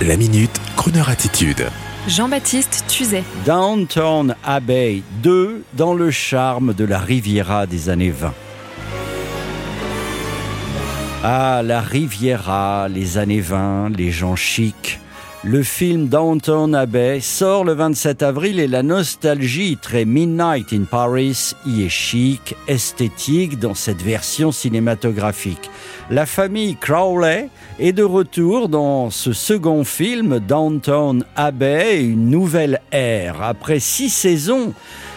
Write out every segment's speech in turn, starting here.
La minute, Kroneur attitude. Jean-Baptiste Tuzet. Downtown Abbey 2 dans le charme de la Riviera des années 20. Ah, la Riviera, les années 20, les gens chics. Le film Downtown Abbey sort le 27 avril et la nostalgie très Midnight in Paris y est chic, esthétique dans cette version cinématographique. La famille Crowley est de retour dans ce second film Downtown Abbey, une nouvelle ère. Après six saisons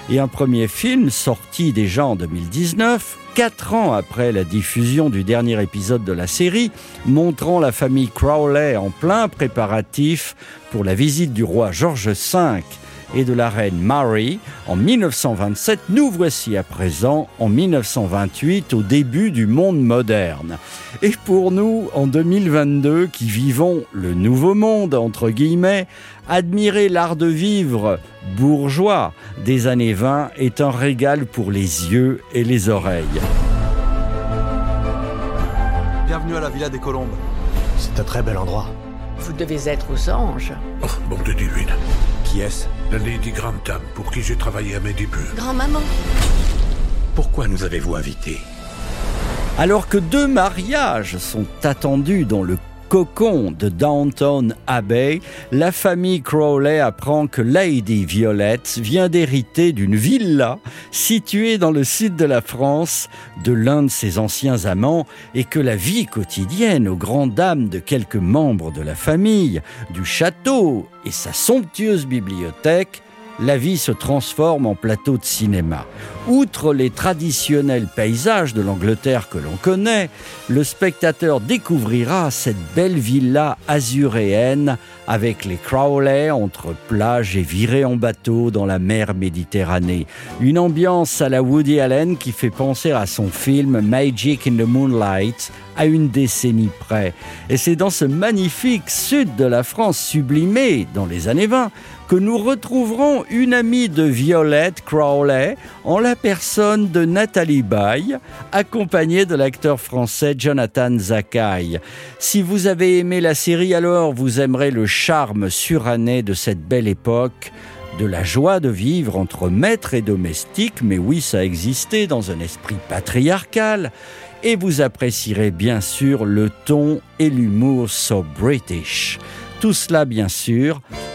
et un premier film sorti déjà en 2019, quatre ans après la diffusion du dernier épisode de la série, montrant la famille Crowley en plein préparatif pour la visite du roi George V et de la reine Mary en 1927, nous voici à présent en 1928 au début du monde moderne. Et pour nous, en 2022, qui vivons le nouveau monde, entre guillemets, admirer l'art de vivre bourgeois des années 20 est un régal pour les yeux et les oreilles. Bienvenue à la Villa des Colombes. C'est un très bel endroit. Vous devez être aux anges. Oh, bon de divine. Qui est-ce La Lady Grantham, pour qui j'ai travaillé à mes débuts. Grand-maman. Pourquoi nous avez-vous invités Alors que deux mariages sont attendus dans le cocon de Downtown Abbey, la famille Crowley apprend que Lady Violette vient d'hériter d'une villa située dans le sud de la France de l'un de ses anciens amants et que la vie quotidienne aux grandes dames de quelques membres de la famille, du château et sa somptueuse bibliothèque la vie se transforme en plateau de cinéma. Outre les traditionnels paysages de l'Angleterre que l'on connaît, le spectateur découvrira cette belle villa azuréenne avec les Crowley entre plage et virée en bateau dans la mer Méditerranée. Une ambiance à la Woody Allen qui fait penser à son film Magic in the Moonlight à une décennie près. Et c'est dans ce magnifique sud de la France sublimé dans les années 20 que nous retrouverons une amie de Violette Crowley en la personne de Nathalie Baye, accompagnée de l'acteur français Jonathan Zakai. Si vous avez aimé la série, alors vous aimerez le charme suranné de cette belle époque de la joie de vivre entre maître et domestique, mais oui, ça existait dans un esprit patriarcal, et vous apprécierez bien sûr le ton et l'humour so British. Tout cela, bien sûr,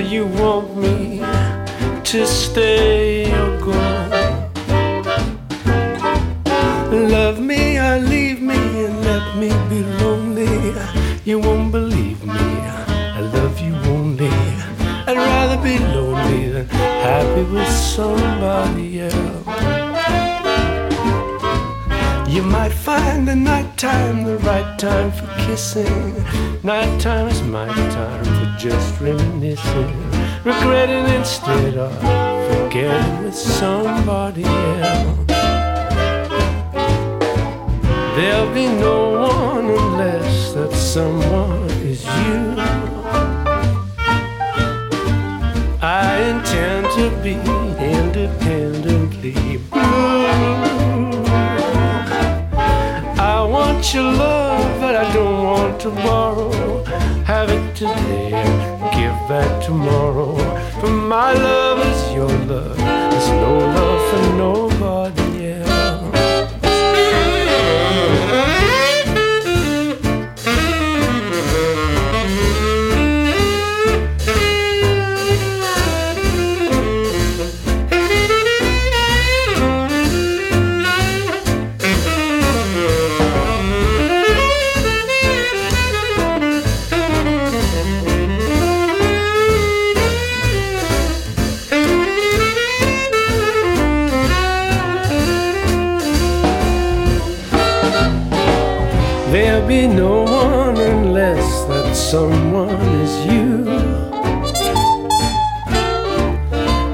you want me to stay or go. Love me or leave me and let me be lonely. You won't believe me. I love you only. I'd rather be lonely than happy with somebody else. You might find the nighttime the right time for kissing. Nighttime is my time just reminiscing, regretting instead of forgetting with somebody else. There'll be no one unless that someone is you. I intend to be independently blue. I want your love, but I don't want to borrow. Have it today, give back tomorrow. For my love is your love. There's no love for nobody There'll be no one unless that someone is you.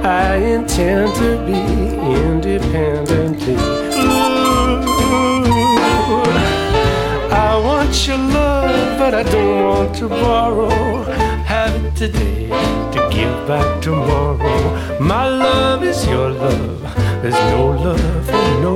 I intend to be independently. Ooh, I want your love, but I don't want to borrow. Have it today to give back tomorrow. My love is your love. There's no love for nobody